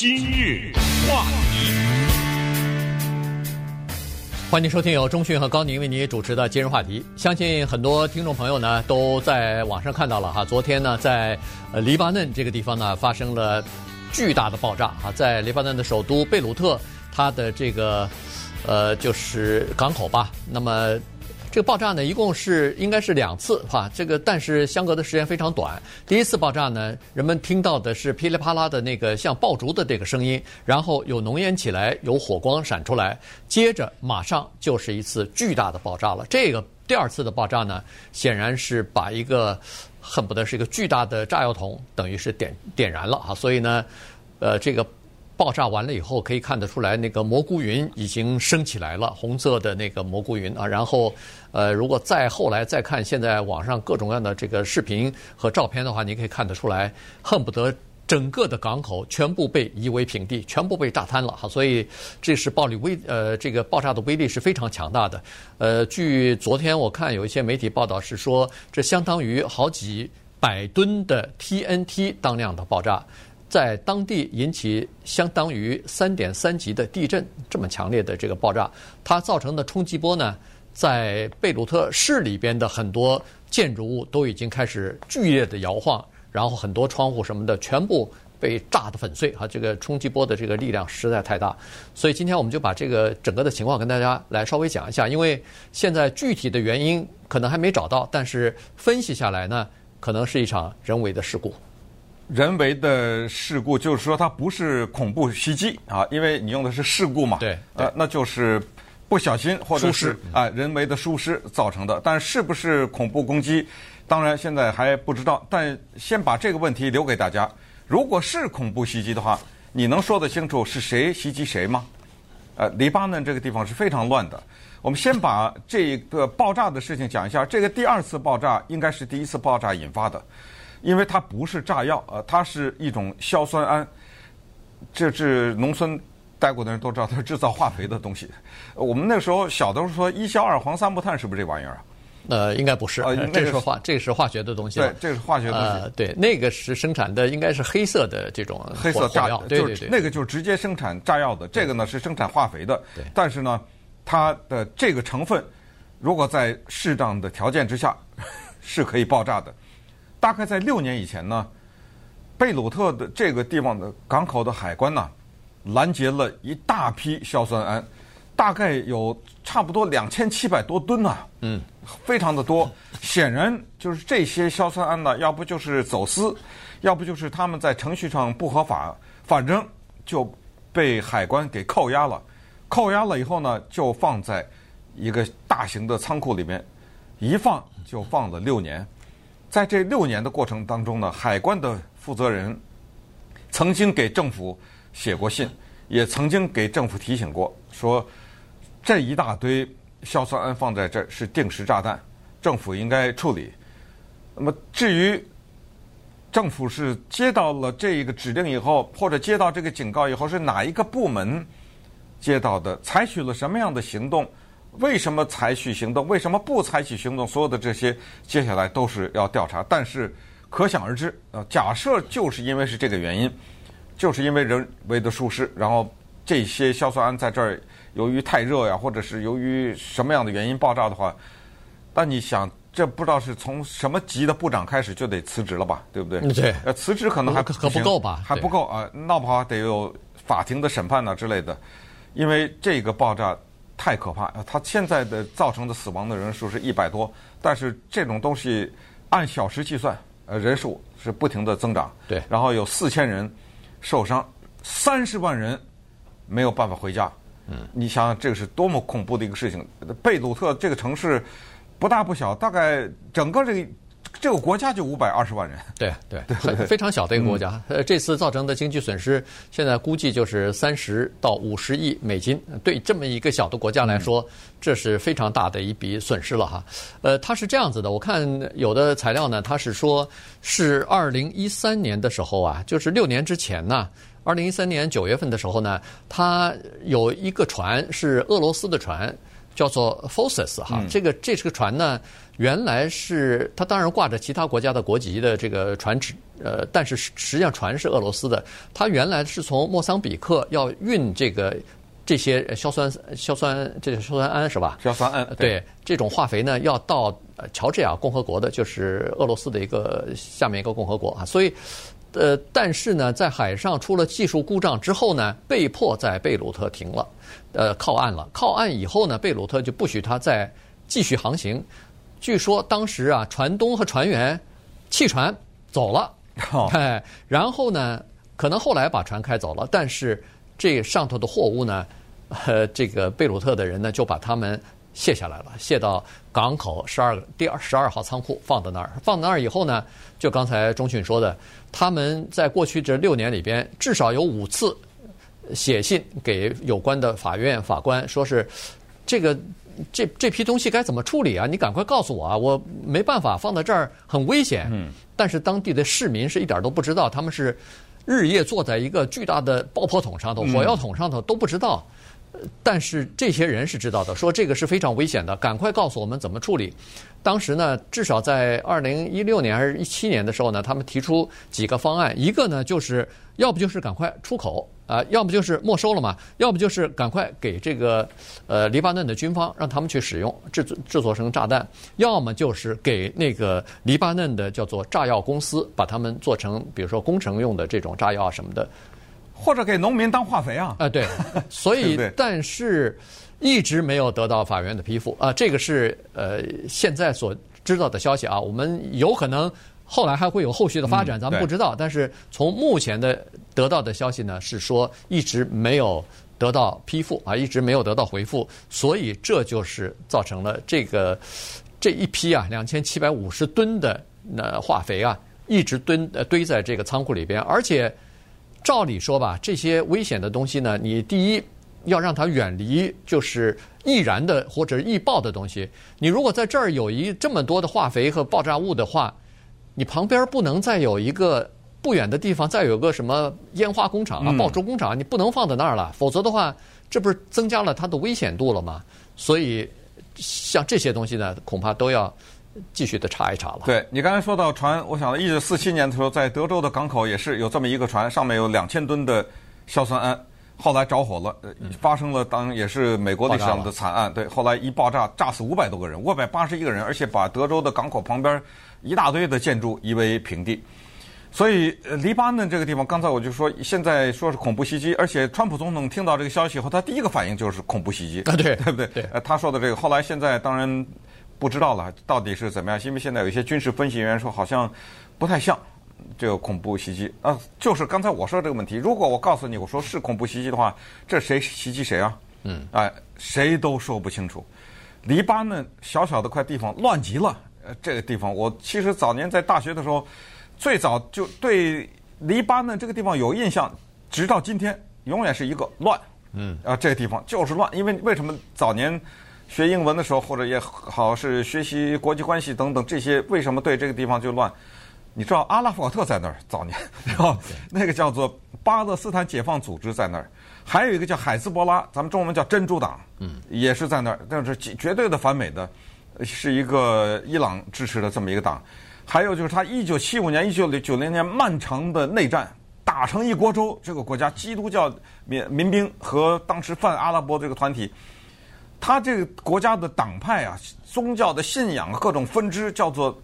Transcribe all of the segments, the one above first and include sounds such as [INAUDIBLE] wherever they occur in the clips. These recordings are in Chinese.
今日话题，欢迎收听由中讯和高宁为您主持的今日话题。相信很多听众朋友呢都在网上看到了哈，昨天呢在呃黎巴嫩这个地方呢发生了巨大的爆炸啊，在黎巴嫩的首都贝鲁特，它的这个呃就是港口吧，那么。这个爆炸呢，一共是应该是两次哈，这个但是相隔的时间非常短。第一次爆炸呢，人们听到的是噼里啪啦的那个像爆竹的这个声音，然后有浓烟起来，有火光闪出来，接着马上就是一次巨大的爆炸了。这个第二次的爆炸呢，显然是把一个恨不得是一个巨大的炸药桶，等于是点点燃了哈，所以呢，呃，这个。爆炸完了以后，可以看得出来，那个蘑菇云已经升起来了，红色的那个蘑菇云啊。然后，呃，如果再后来再看现在网上各种各样的这个视频和照片的话，你可以看得出来，恨不得整个的港口全部被夷为平地，全部被炸瘫了哈。所以，这是暴力威呃，这个爆炸的威力是非常强大的。呃，据昨天我看有一些媒体报道是说，这相当于好几百吨的 TNT 当量的爆炸。在当地引起相当于三点三级的地震，这么强烈的这个爆炸，它造成的冲击波呢，在贝鲁特市里边的很多建筑物都已经开始剧烈的摇晃，然后很多窗户什么的全部被炸得粉碎啊！这个冲击波的这个力量实在太大，所以今天我们就把这个整个的情况跟大家来稍微讲一下，因为现在具体的原因可能还没找到，但是分析下来呢，可能是一场人为的事故。人为的事故就是说它不是恐怖袭击啊，因为你用的是事故嘛，对，对呃，那就是不小心或者是啊人为的疏失造成的。但是不是恐怖攻击，当然现在还不知道。但先把这个问题留给大家：如果是恐怖袭击的话，你能说得清楚是谁袭击谁吗？呃，黎巴嫩这个地方是非常乱的。我们先把这个爆炸的事情讲一下。这个第二次爆炸应该是第一次爆炸引发的。因为它不是炸药，呃，它是一种硝酸铵，这是农村待过的人都知道，它是制造化肥的东西。我们那时候小的时候说一硝二黄三木碳是不是这玩意儿啊？呃，应该不是，呃，这是化，这是化学的东西。对，这是化学的东西。呃，对，那个是生产的应该是黑色的这种黑色炸药，对对对，那个就是直接生产炸药的。这个呢是生产化肥的，对。但是呢，它的这个成分如果在适当的条件之下 [LAUGHS] 是可以爆炸的。大概在六年以前呢，贝鲁特的这个地方的港口的海关呢，拦截了一大批硝酸铵，大概有差不多两千七百多吨呢，嗯，非常的多。显然就是这些硝酸铵呢，要不就是走私，要不就是他们在程序上不合法，反正就被海关给扣押了。扣押了以后呢，就放在一个大型的仓库里面，一放就放了六年。在这六年的过程当中呢，海关的负责人曾经给政府写过信，也曾经给政府提醒过，说这一大堆硝酸铵放在这儿是定时炸弹，政府应该处理。那么至于政府是接到了这一个指令以后，或者接到这个警告以后，是哪一个部门接到的，采取了什么样的行动？为什么采取行动？为什么不采取行动？所有的这些，接下来都是要调查。但是可想而知，呃，假设就是因为是这个原因，就是因为人为的疏失，然后这些硝酸铵在这儿由于太热呀，或者是由于什么样的原因爆炸的话，那你想，这不知道是从什么级的部长开始就得辞职了吧？对不对？对。呃，辞职可能还可不够吧？还不够啊，闹不好得有法庭的审判呐之类的，因为这个爆炸。太可怕！它现在的造成的死亡的人数是一百多，但是这种东西按小时计算，呃，人数是不停的增长。对，然后有四千人受伤，三十万人没有办法回家。嗯，你想想这个是多么恐怖的一个事情！贝鲁特这个城市不大不小，大概整个这个。这个国家就五百二十万人，对对，很非常小的一个国家。呃，这次造成的经济损失，现在估计就是三十到五十亿美金。对这么一个小的国家来说，这是非常大的一笔损失了哈。呃，它是这样子的，我看有的材料呢，它是说是二零一三年的时候啊，就是六年之前呢，二零一三年九月份的时候呢，它有一个船是俄罗斯的船。叫做 Phocis 哈，这个这是个船呢，原来是它当然挂着其他国家的国籍的这个船只，呃，但是实际上船是俄罗斯的。它原来是从莫桑比克要运这个这些硝酸硝酸这个硝酸铵是吧？硝酸铵对，对这种化肥呢，要到乔治亚共和国的，就是俄罗斯的一个下面一个共和国啊，所以。呃，但是呢，在海上出了技术故障之后呢，被迫在贝鲁特停了，呃，靠岸了。靠岸以后呢，贝鲁特就不许他再继续航行。据说当时啊，船东和船员弃船走了，哎、哦，然后呢，可能后来把船开走了，但是这上头的货物呢，呃，这个贝鲁特的人呢，就把他们卸下来了，卸到港口十二第二十二号仓库放在那儿。放在那儿以后呢，就刚才中迅说的。他们在过去这六年里边，至少有五次写信给有关的法院法官，说是这个这这批东西该怎么处理啊？你赶快告诉我啊！我没办法放在这儿，很危险。嗯。但是当地的市民是一点都不知道，他们是日夜坐在一个巨大的爆破桶上头、火药桶上头都不知道。但是这些人是知道的，说这个是非常危险的，赶快告诉我们怎么处理。当时呢，至少在二零一六年还是一七年的时候呢，他们提出几个方案，一个呢就是要不就是赶快出口啊、要不就是没收了嘛，要不就是赶快给这个呃黎巴嫩的军方让他们去使用制作制作成炸弹，要么就是给那个黎巴嫩的叫做炸药公司把他们做成比如说工程用的这种炸药什么的。或者给农民当化肥啊？啊，对，[LAUGHS] 所以但是一直没有得到法院的批复啊。这个是呃现在所知道的消息啊。我们有可能后来还会有后续的发展，咱们不知道。但是从目前的得到的消息呢，是说一直没有得到批复啊，一直没有得到回复。所以这就是造成了这个这一批啊两千七百五十吨的那化肥啊，一直堆呃堆在这个仓库里边，而且。照理说吧，这些危险的东西呢，你第一要让它远离就是易燃的或者易爆的东西。你如果在这儿有一这么多的化肥和爆炸物的话，你旁边不能再有一个不远的地方再有个什么烟花工厂啊、爆竹工厂，你不能放在那儿了，否则的话，这不是增加了它的危险度了吗？所以像这些东西呢，恐怕都要。继续的查一查了。对，你刚才说到船，我想一九四七年的时候，在德州的港口也是有这么一个船，上面有两千吨的硝酸铵，后来着火了，发生了当也是美国历史上的惨案。对，后来一爆炸，炸死五百多个人，五百八十一个人，而且把德州的港口旁边一大堆的建筑夷为平地。所以，黎巴嫩这个地方，刚才我就说，现在说是恐怖袭击，而且川普总统听到这个消息以后，他第一个反应就是恐怖袭击，啊，对，[LAUGHS] 对不对？对，他说的这个，后来现在当然。不知道了，到底是怎么样？因为现在有一些军事分析人员说，好像不太像这个恐怖袭击啊。就是刚才我说这个问题，如果我告诉你，我说是恐怖袭击的话，这谁袭击谁啊？嗯，哎，谁都说不清楚。黎巴嫩小小的块地方乱极了，呃，这个地方我其实早年在大学的时候，最早就对黎巴嫩这个地方有印象，直到今天永远是一个乱。嗯，啊，这个地方就是乱，因为为什么早年？学英文的时候，或者也好是学习国际关系等等这些，为什么对这个地方就乱？你知道阿拉法特在那儿早年，然后 [LAUGHS] 那个叫做巴勒斯坦解放组织在那儿，还有一个叫海斯伯拉，咱们中文叫珍珠党，嗯，也是在那儿，但是绝对的反美的，是一个伊朗支持的这么一个党。还有就是他一九七五年、一九九零年漫长的内战，打成一锅粥，这个国家基督教民民兵和当时泛阿拉伯这个团体。他这个国家的党派啊，宗教的信仰各种分支叫做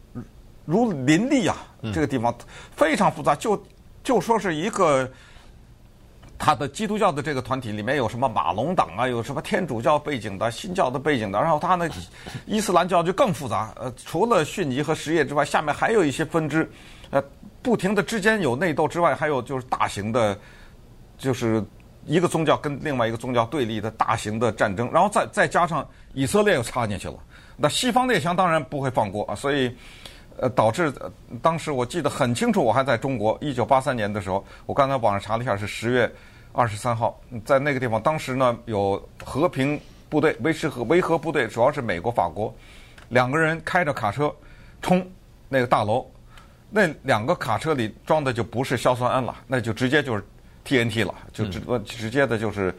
如林立啊，这个地方非常复杂。就就说是一个他的基督教的这个团体里面有什么马龙党啊，有什么天主教背景的、新教的背景的，然后他呢，伊斯兰教就更复杂。呃，除了逊尼和什叶之外，下面还有一些分支，呃，不停的之间有内斗之外，还有就是大型的，就是。一个宗教跟另外一个宗教对立的大型的战争，然后再再加上以色列又插进去了，那西方列强当然不会放过啊，所以呃导致当时我记得很清楚，我还在中国，一九八三年的时候，我刚才网上查了一下，是十月二十三号，在那个地方，当时呢有和平部队、维持和维和部队，主要是美国、法国两个人开着卡车冲那个大楼，那两个卡车里装的就不是硝酸铵了，那就直接就是。TNT 了，就直直接的就是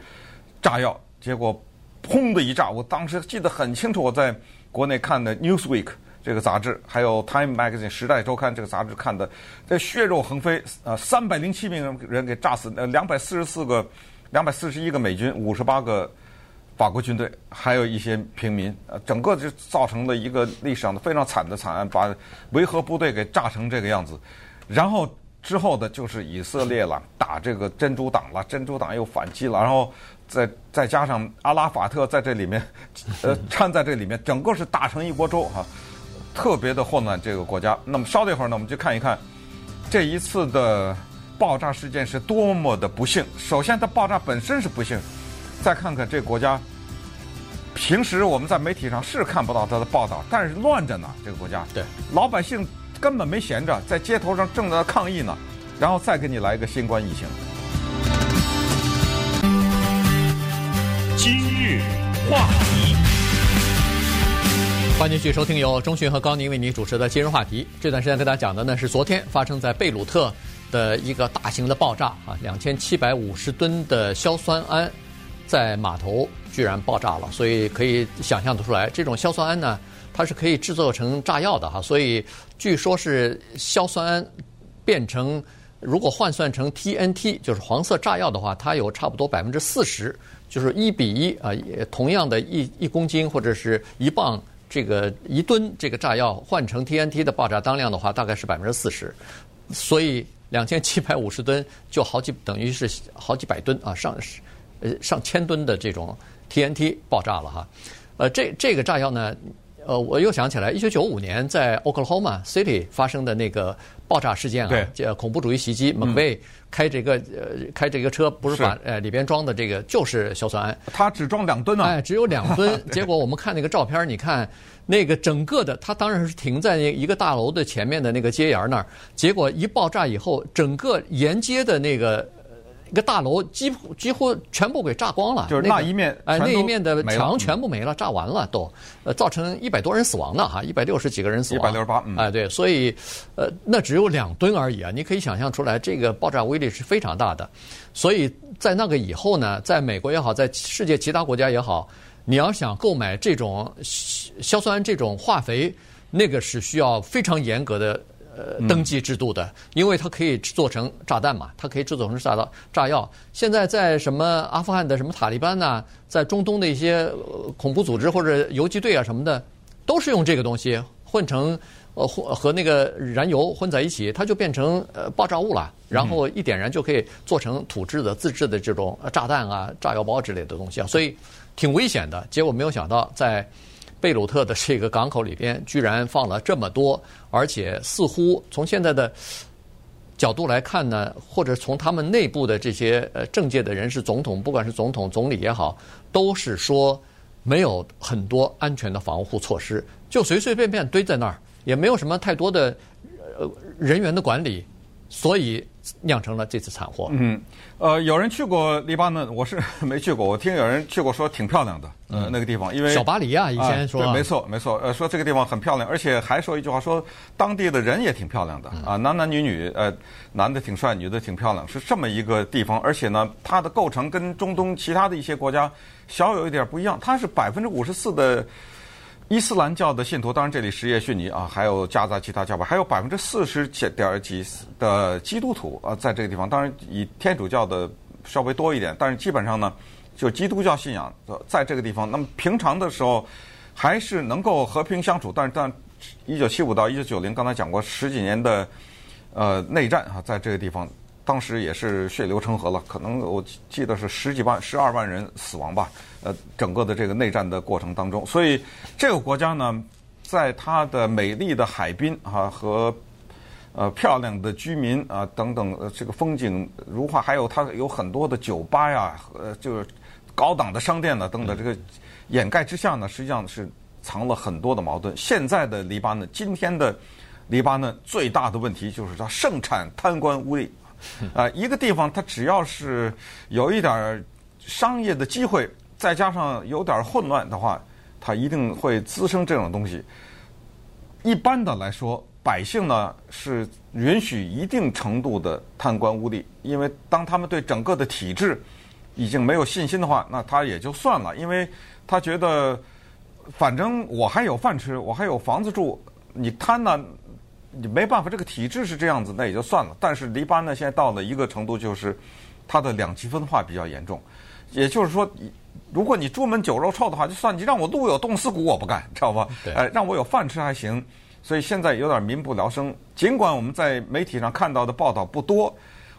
炸药，结果砰的一炸。我当时记得很清楚，我在国内看的《Newsweek》这个杂志，还有《Time Magazine》《时代周刊》这个杂志看的，这血肉横飞，呃，三百零七名人给炸死，呃，两百四十四个，两百四十一个美军，五十八个法国军队，还有一些平民，呃，整个就造成了一个历史上的非常惨的惨案，把维和部队给炸成这个样子，然后。之后的就是以色列了，打这个珍珠党了，珍珠党又反击了，然后再再加上阿拉法特在这里面，呃，掺在这里面，整个是打成一锅粥哈，特别的混乱这个国家。那么稍等一会儿呢，我们就看一看这一次的爆炸事件是多么的不幸。首先，它爆炸本身是不幸，再看看这个国家，平时我们在媒体上是看不到它的报道，但是乱着呢，这个国家，对老百姓。根本没闲着，在街头上正在抗议呢，然后再给你来一个新冠疫情。今日话题，欢迎继续收听由中讯和高宁为您主持的今日话题。这段时间跟大家讲的呢是昨天发生在贝鲁特的一个大型的爆炸啊，两千七百五十吨的硝酸铵在码头居然爆炸了，所以可以想象得出来，这种硝酸铵呢。它是可以制作成炸药的哈，所以据说是硝酸铵变成，如果换算成 TNT 就是黄色炸药的话，它有差不多百分之四十，就是一比一啊，同样的一一公斤或者是一磅这个一吨这个炸药换成 TNT 的爆炸当量的话，大概是百分之四十，所以两千七百五十吨就好几等于是好几百吨啊，上呃上千吨的这种 TNT 爆炸了哈，呃这这个炸药呢。呃，我又想起来，一九九五年在 Oklahoma City 发生的那个爆炸事件啊，叫恐怖主义袭击，McVeigh 开这个呃开这个车，不是把呃里边装的这个就是硝酸铵，它只装两吨啊，哎，只有两吨。[LAUGHS] 结果我们看那个照片，你看那个整个的，它当然是停在那一个大楼的前面的那个街沿那儿，结果一爆炸以后，整个沿街的那个。一个大楼几乎几乎全部给炸光了，就是那一面，哎，那一面的墙全部没了，炸完了都，呃，造成一百多人死亡呢哈，一百六十几个人死亡，一百六十八，哎，对，所以，呃，那只有两吨而已啊，你可以想象出来，这个爆炸威力是非常大的，所以在那个以后呢，在美国也好，在世界其他国家也好，你要想购买这种硝酸这种化肥，那个是需要非常严格的。呃，登记制度的，因为它可以做成炸弹嘛，它可以制作成炸弹、炸药。现在在什么阿富汗的什么塔利班呐、在中东的一些恐怖组织或者游击队啊什么的，都是用这个东西混成呃混和那个燃油混在一起，它就变成呃爆炸物了，然后一点燃就可以做成土制的自制的这种炸弹啊、炸药包之类的东西啊，所以挺危险的。结果没有想到在。贝鲁特的这个港口里边居然放了这么多，而且似乎从现在的角度来看呢，或者从他们内部的这些呃政界的人士、总统，不管是总统、总理也好，都是说没有很多安全的防护措施，就随随便便堆在那儿，也没有什么太多的呃人员的管理，所以。酿成了这次惨祸。嗯，呃，有人去过黎巴嫩，我是 [LAUGHS] 没去过。我听有人去过，说挺漂亮的。嗯，那个地方，因为小巴黎啊，以前说、没错，没错。呃，说这个地方很漂亮，而且还说一句话，说当地的人也挺漂亮的啊，男男女女，呃，男的挺帅，女的挺漂亮，是这么一个地方。而且呢，它的构成跟中东其他的一些国家小有一点不一样，它是百分之五十四的。伊斯兰教的信徒，当然这里什叶逊尼啊，还有夹杂其他教派，还有百分之四十几点几的基督徒啊，在这个地方，当然以天主教的稍微多一点，但是基本上呢，就基督教信仰在这个地方。那么平常的时候还是能够和平相处，但是但一九七五到一九九零，刚才讲过十几年的呃内战啊，在这个地方。当时也是血流成河了，可能我记得是十几万、十二万人死亡吧。呃，整个的这个内战的过程当中，所以这个国家呢，在它的美丽的海滨啊和呃漂亮的居民啊等等，呃，这个风景如画，还有它有很多的酒吧呀，呃，就是高档的商店呢等等，这个掩盖之下呢，实际上是藏了很多的矛盾。现在的黎巴嫩，今天的黎巴嫩最大的问题就是它盛产贪官污吏。啊，一个地方它只要是有一点商业的机会，再加上有点混乱的话，它一定会滋生这种东西。一般的来说，百姓呢是允许一定程度的贪官污吏，因为当他们对整个的体制已经没有信心的话，那他也就算了，因为他觉得反正我还有饭吃，我还有房子住，你贪呢，你没办法，这个体制是这样子，那也就算了。但是黎巴嫩现在到了一个程度，就是它的两极分化比较严重，也就是说，如果你朱门酒肉臭的话，就算你让我路有冻死骨我不干，知道吧？对，哎，让我有饭吃还行。所以现在有点民不聊生。尽管我们在媒体上看到的报道不多，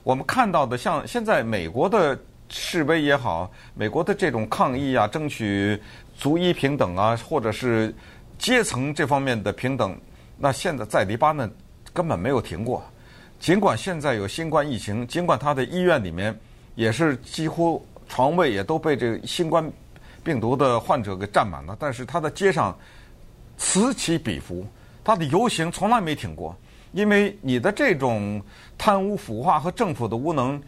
我们看到的像现在美国的示威也好，美国的这种抗议啊，争取族裔平等啊，或者是阶层这方面的平等，那现在在黎巴嫩根本没有停过。尽管现在有新冠疫情，尽管他的医院里面也是几乎床位也都被这个新冠病毒的患者给占满了，但是他的街上此起彼伏。他的游行从来没停过，因为你的这种贪污腐化和政府的无能，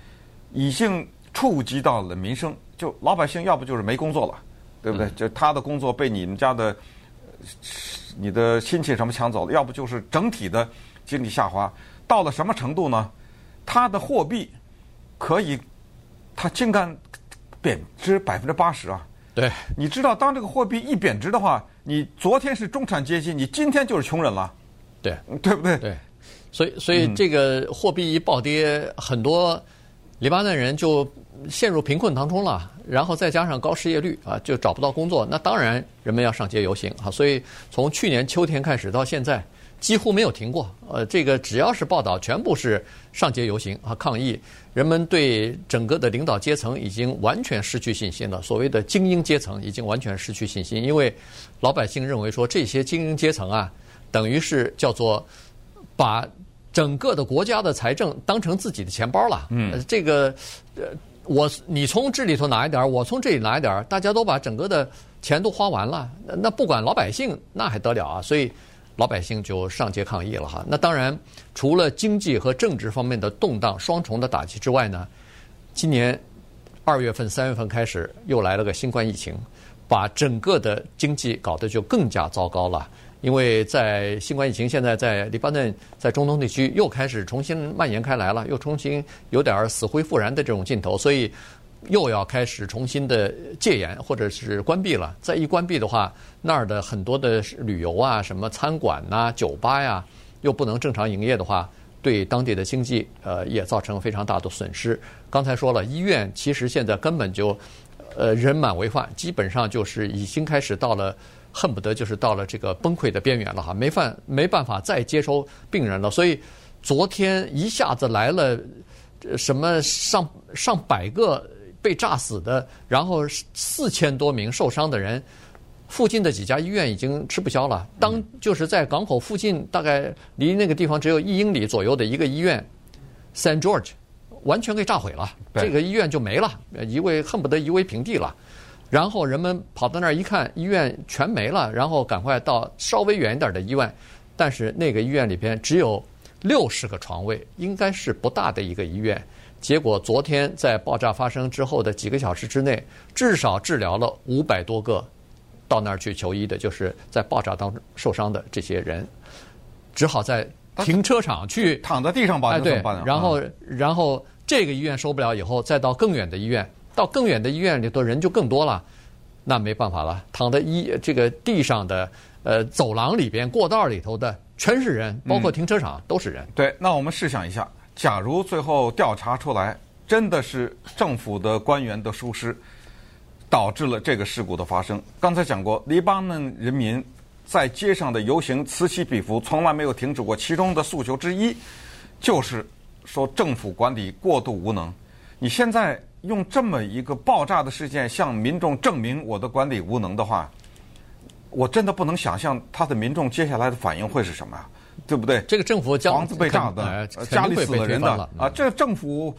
已经触及到了民生。就老百姓要不就是没工作了，对不对？就他的工作被你们家的、你的亲戚什么抢走了，要不就是整体的经济下滑。到了什么程度呢？它的货币可以，它竟敢贬值百分之八十啊！对，你知道，当这个货币一贬值的话。你昨天是中产阶级，你今天就是穷人了，对对不对？对，所以所以这个货币一暴跌，嗯、很多黎巴嫩人就陷入贫困当中了，然后再加上高失业率啊，就找不到工作。那当然，人们要上街游行啊。所以从去年秋天开始到现在，几乎没有停过。呃，这个只要是报道，全部是上街游行啊，抗议。人们对整个的领导阶层已经完全失去信心了。所谓的精英阶层已经完全失去信心，因为老百姓认为说，这些精英阶层啊，等于是叫做把整个的国家的财政当成自己的钱包了。嗯，这个呃，我你从这里头拿一点儿，我从这里拿一点儿，大家都把整个的钱都花完了，那不管老百姓那还得了啊？所以。老百姓就上街抗议了哈。那当然，除了经济和政治方面的动荡双重的打击之外呢，今年二月份、三月份开始又来了个新冠疫情，把整个的经济搞得就更加糟糕了。因为在新冠疫情现在在黎巴嫩、在中东地区又开始重新蔓延开来了，又重新有点死灰复燃的这种劲头，所以。又要开始重新的戒严或者是关闭了。再一关闭的话，那儿的很多的旅游啊、什么餐馆呐、酒吧呀，又不能正常营业的话，对当地的经济呃也造成非常大的损失。刚才说了，医院其实现在根本就呃人满为患，基本上就是已经开始到了恨不得就是到了这个崩溃的边缘了哈，没办没办法再接收病人了。所以昨天一下子来了什么上上百个。被炸死的，然后四千多名受伤的人，附近的几家医院已经吃不消了。当就是在港口附近，大概离那个地方只有一英里左右的一个医院，Saint George，完全给炸毁了，这个医院就没了，夷为恨不得夷为平地了。然后人们跑到那儿一看，医院全没了，然后赶快到稍微远一点的医院，但是那个医院里边只有六十个床位，应该是不大的一个医院。结果昨天在爆炸发生之后的几个小时之内，至少治疗了五百多个到那儿去求医的，就是在爆炸当中受伤的这些人，只好在停车场去躺在地上吧。哎，对，然后然后这个医院受不了以后，再到更远的医院，到更远的医院里头人就更多了，那没办法了，躺在医这个地上的呃走廊里边过道里头的全是人，包括停车场都是人。对，那我们试想一下。假如最后调查出来，真的是政府的官员的疏失，导致了这个事故的发生。刚才讲过，黎巴嫩人民在街上的游行此起彼伏，从来没有停止过。其中的诉求之一，就是说政府管理过度无能。你现在用这么一个爆炸的事件向民众证明我的管理无能的话，我真的不能想象他的民众接下来的反应会是什么呀？对不对？这个政府房子被炸的，呃、家里死了人的啊！这政府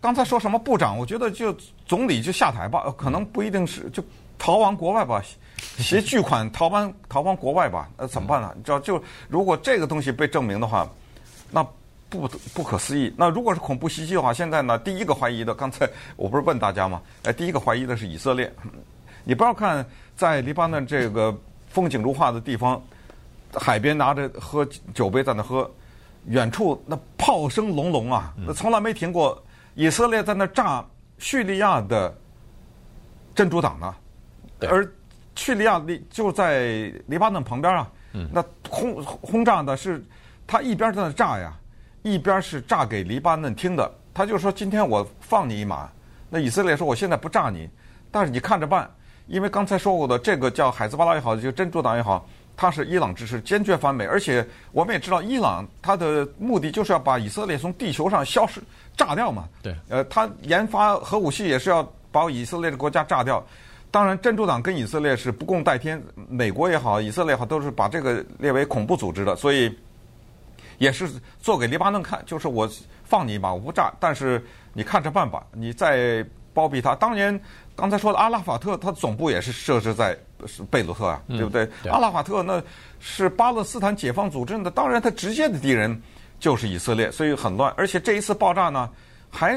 刚才说什么部长？我觉得就总理就下台吧，可能不一定是就逃亡国外吧，[LAUGHS] 携巨款逃亡逃亡国外吧？呃，怎么办呢？你知道，就如果这个东西被证明的话，那不不可思议。那如果是恐怖袭击的话，现在呢，第一个怀疑的，刚才我不是问大家吗？哎，第一个怀疑的是以色列。你不要看在黎巴嫩这个风景如画的地方。海边拿着喝酒杯在那喝，远处那炮声隆隆啊，那从来没停过。以色列在那炸叙利亚的真主党呢，而叙利亚黎就在黎巴嫩旁边啊，那轰轰炸的是他一边在那炸呀，一边是炸给黎巴嫩听的。他就说：“今天我放你一马。”那以色列说：“我现在不炸你，但是你看着办。”因为刚才说过的这个叫海兹巴拉也好，就真主党也好，他是伊朗支持，坚决反美。而且我们也知道，伊朗他的目的就是要把以色列从地球上消失、炸掉嘛。对。呃，他研发核武器也是要把以色列的国家炸掉。当然，真主党跟以色列是不共戴天，美国也好，以色列也好，都是把这个列为恐怖组织的，所以也是做给黎巴嫩看，就是我。放你一马，我不炸，但是你看着办吧。你再包庇他。当年刚才说的阿拉法特，他总部也是设置在贝鲁特啊，对不对？嗯、对。阿拉法特那是巴勒斯坦解放组织的，当然他直接的敌人就是以色列，所以很乱。而且这一次爆炸呢，还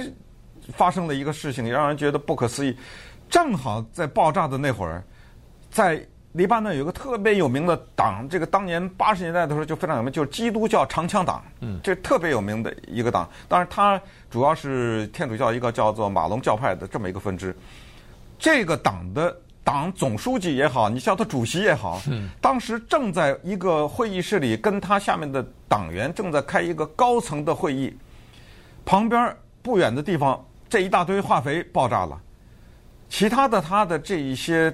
发生了一个事情，让人觉得不可思议。正好在爆炸的那会儿，在。黎巴嫩有个特别有名的党，这个当年八十年代的时候就非常有名，就是基督教长枪党。嗯，这特别有名的一个党。当然，它主要是天主教一个叫做马龙教派的这么一个分支。这个党的党总书记也好，你叫他主席也好，当时正在一个会议室里，跟他下面的党员正在开一个高层的会议。旁边不远的地方，这一大堆化肥爆炸了，其他的他的这一些。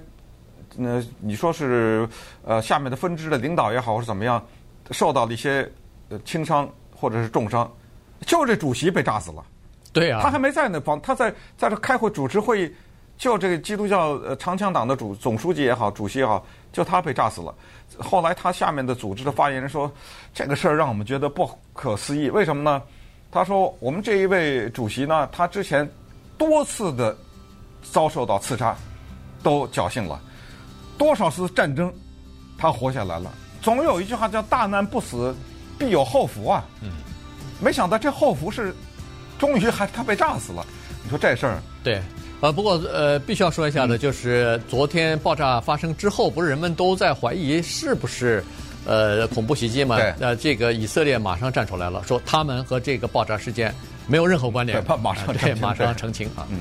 那你说是呃下面的分支的领导也好，或是怎么样，受到了一些呃轻伤或者是重伤，就这主席被炸死了。对啊，他还没在那方，他在在这开会主持会议，就这个基督教呃长枪党的主总书记也好，主席也好，就他被炸死了。后来他下面的组织的发言人说，这个事儿让我们觉得不可思议，为什么呢？他说我们这一位主席呢，他之前多次的遭受到刺杀，都侥幸了。多少次战争，他活下来了。总有一句话叫“大难不死，必有后福”啊。嗯。没想到这后福是，终于还他被炸死了。你说这事儿？对。呃，不过呃，必须要说一下的，就是昨天爆炸发生之后，不是人们都在怀疑是不是呃恐怖袭击嘛？对。呃，这个以色列马上站出来了，说他们和这个爆炸事件没有任何关联。马上对，马上澄清啊。嗯。